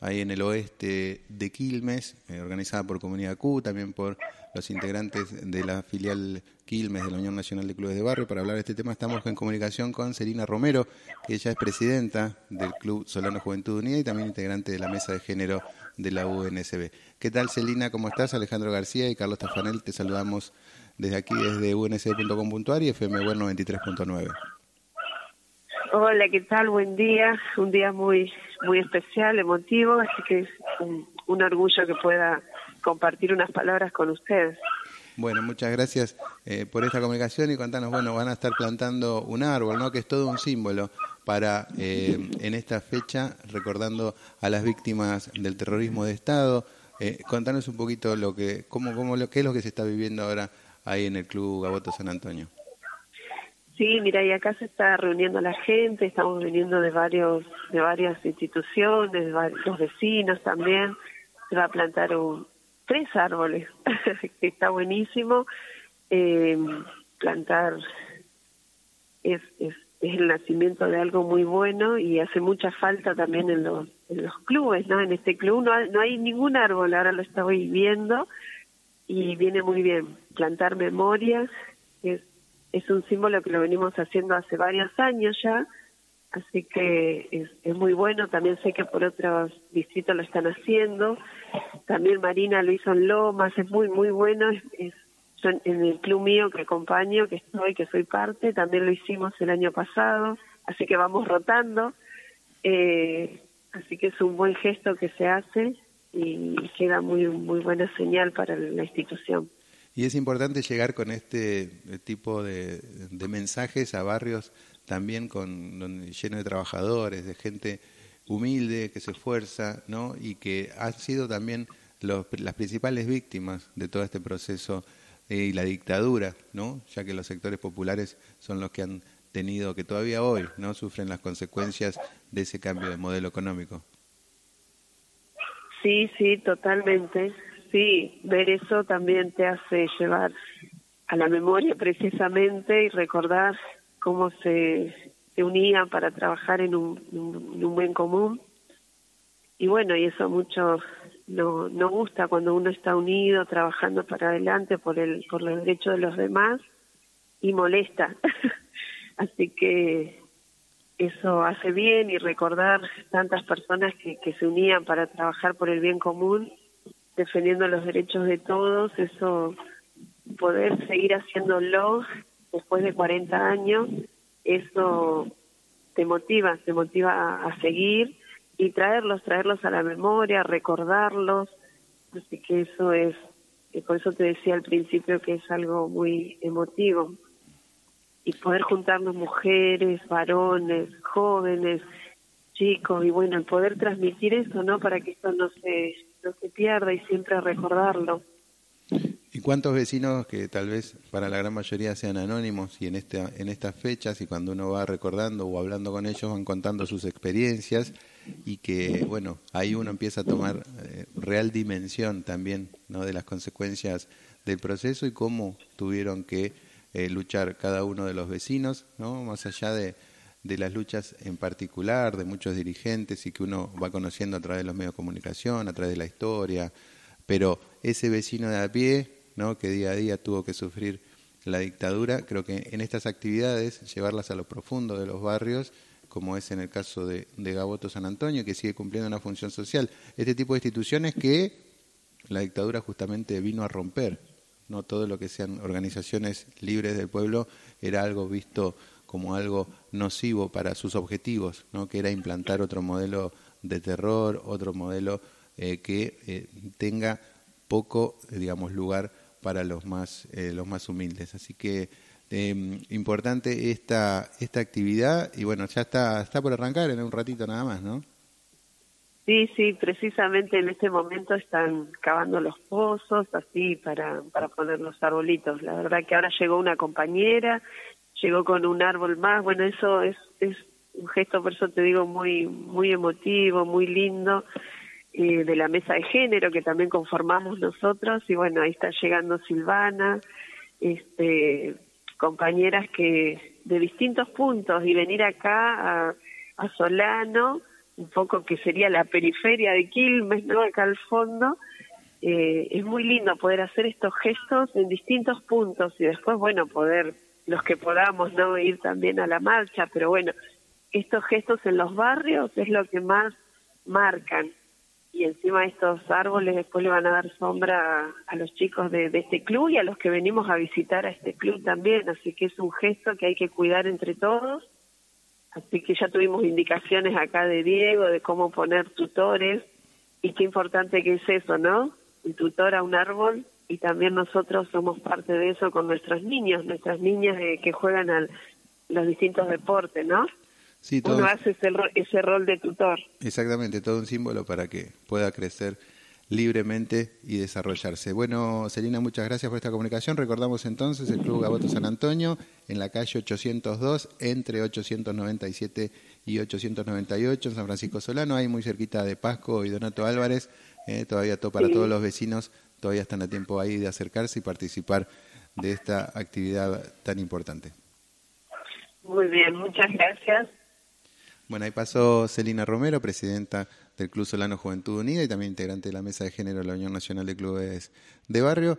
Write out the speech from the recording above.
ahí en el oeste de Quilmes, eh, organizada por Comunidad Q, también por los integrantes de la filial Quilmes de la Unión Nacional de Clubes de Barrio. Para hablar de este tema estamos en comunicación con Celina Romero, que ella es presidenta del Club Solano Juventud Unida y también integrante de la Mesa de Género de la UNSB. ¿Qué tal Celina? ¿Cómo estás? Alejandro García y Carlos Tafanel, te saludamos desde aquí, desde unsb.com.ar y FM Bueno 93.9. Hola, ¿qué tal? Buen día. Un día muy muy especial, emotivo, así que es un, orgullo que pueda compartir unas palabras con ustedes. Bueno, muchas gracias eh, por esta comunicación y contanos, bueno, van a estar plantando un árbol, ¿no? Que es todo un símbolo para eh, en esta fecha recordando a las víctimas del terrorismo de Estado. Eh, contanos un poquito lo que, cómo, cómo, lo, qué es lo que se está viviendo ahora ahí en el Club Gaboto San Antonio. Sí, mira, y acá se está reuniendo la gente, estamos viniendo de varios, de varias instituciones, de los vecinos también. Se va a plantar un, tres árboles, que está buenísimo. Eh, plantar es, es, es, el nacimiento de algo muy bueno y hace mucha falta también en los, en los clubes, ¿no? En este club no hay, no hay ningún árbol, ahora lo estoy viendo y viene muy bien. Plantar memorias es es un símbolo que lo venimos haciendo hace varios años ya, así que es, es, muy bueno. También sé que por otros distritos lo están haciendo. También Marina lo hizo en Lomas, es muy, muy bueno. Es, en el club mío que acompaño, que estoy, que soy parte, también lo hicimos el año pasado, así que vamos rotando. Eh, así que es un buen gesto que se hace y queda muy, muy buena señal para la institución. Y es importante llegar con este eh, tipo de, mensajes a barrios también con lleno de trabajadores, de gente humilde que se esfuerza, ¿no? Y que han sido también los, las principales víctimas de todo este proceso eh, y la dictadura, ¿no? Ya que los sectores populares son los que han tenido, que todavía hoy, ¿no? Sufren las consecuencias de ese cambio de modelo económico. Sí, sí, totalmente sí, ver eso también te hace llevar a la memoria precisamente y recordar cómo se, unían para trabajar en un, un, buen común. Y bueno, y eso mucho no, no gusta cuando uno está unido, trabajando para adelante por, el, por los derechos de los demás y molesta. Así que eso hace bien y recordar tantas personas que, que se unían para trabajar por el bien común defendiendo los derechos de todos, eso poder seguir haciéndolo después de 40 años, eso te motiva, te motiva a, seguir y traerlos, traerlos a la memoria, recordarlos, así que eso es, y por eso te decía al principio que es algo muy emotivo, y poder juntarnos mujeres, varones, jóvenes, chicos, y bueno, el poder transmitir eso, ¿no? Para que esto no se se pierda y siempre recordarlo. ¿Y cuántos vecinos que tal vez para la gran mayoría sean anónimos y en, este, en estas fechas y cuando uno va recordando o hablando con ellos van contando sus experiencias y que, bueno, ahí uno empieza a tomar eh, real dimensión también ¿no? de las consecuencias del proceso y cómo tuvieron que eh, luchar cada uno de los vecinos, ¿no? más allá de, de las luchas en particular, de muchos dirigentes y que uno va conociendo a través de los medios de comunicación, a través de la historia, pero ese vecino de a pie, ¿no? que día a día tuvo que sufrir la dictadura, creo que en estas actividades, llevarlas a lo profundo de los barrios, como es en el caso de, de Gaboto San Antonio, que sigue cumpliendo una función social, este tipo de instituciones que la dictadura justamente vino a romper, no todo lo que sean organizaciones libres del pueblo era algo visto como algo nocivo para sus objetivos, ¿no? que era implantar otro modelo de terror, otro modelo eh, que eh, tenga poco, digamos, lugar para los más, eh, los más humildes. Así que em, importante esta, esta actividad y bueno, ya está, está por arrancar en un ratito nada más, ¿no? Sí, sí, precisamente en este momento están cavando los pozos así para, para poner los arbolitos. La verdad que ahora llegó una compañera llegó con un árbol más, bueno, eso es, es un gesto, por eso te digo, muy, muy emotivo, muy lindo, eh, de la mesa de género que también conformamos nosotros, y bueno, ahí está llegando Silvana, este, compañeras que de distintos puntos, y venir acá a, a Solano un poco que sería la periferia de Quilmes, ¿no? Acá al fondo. Eh, es muy lindo poder hacer estos gestos en distintos puntos y después, bueno, poder, los que podamos, ¿no? Ir también a la marcha, pero bueno, estos gestos en los barrios es lo que más marcan y encima estos árboles después le van a dar sombra a, los chicos de, este club y a los que venimos a visitar a este club también, así que es un gesto que hay que cuidar entre todos, así que ya tuvimos indicaciones acá de Diego de cómo poner tutores y qué importante que es eso, ¿no? Un tutor a un árbol y también nosotros somos parte de eso con nuestros niños, nuestras niñas que juegan a los distintos deportes, ¿no? Sí, Uno hace ese, ese rol de tutor. Exactamente, todo un símbolo para que pueda crecer libremente y desarrollarse. Bueno, Celina, muchas gracias por esta comunicación. Recordamos entonces el Club Gaboto San Antonio en la calle 802, entre 897 y 898 en San Francisco Solano, ahí muy cerquita de Pasco y Donato Álvarez. Eh, todavía todo para todos los vecinos, todavía están a tiempo ahí de acercarse y participar de esta actividad tan importante. Muy bien, muchas gracias. Bueno, ahí pasó Celina Romero, presidenta del Club Solano Juventud Unida y también integrante de la Mesa de Género de la Unión Nacional de Clubes de Barrio.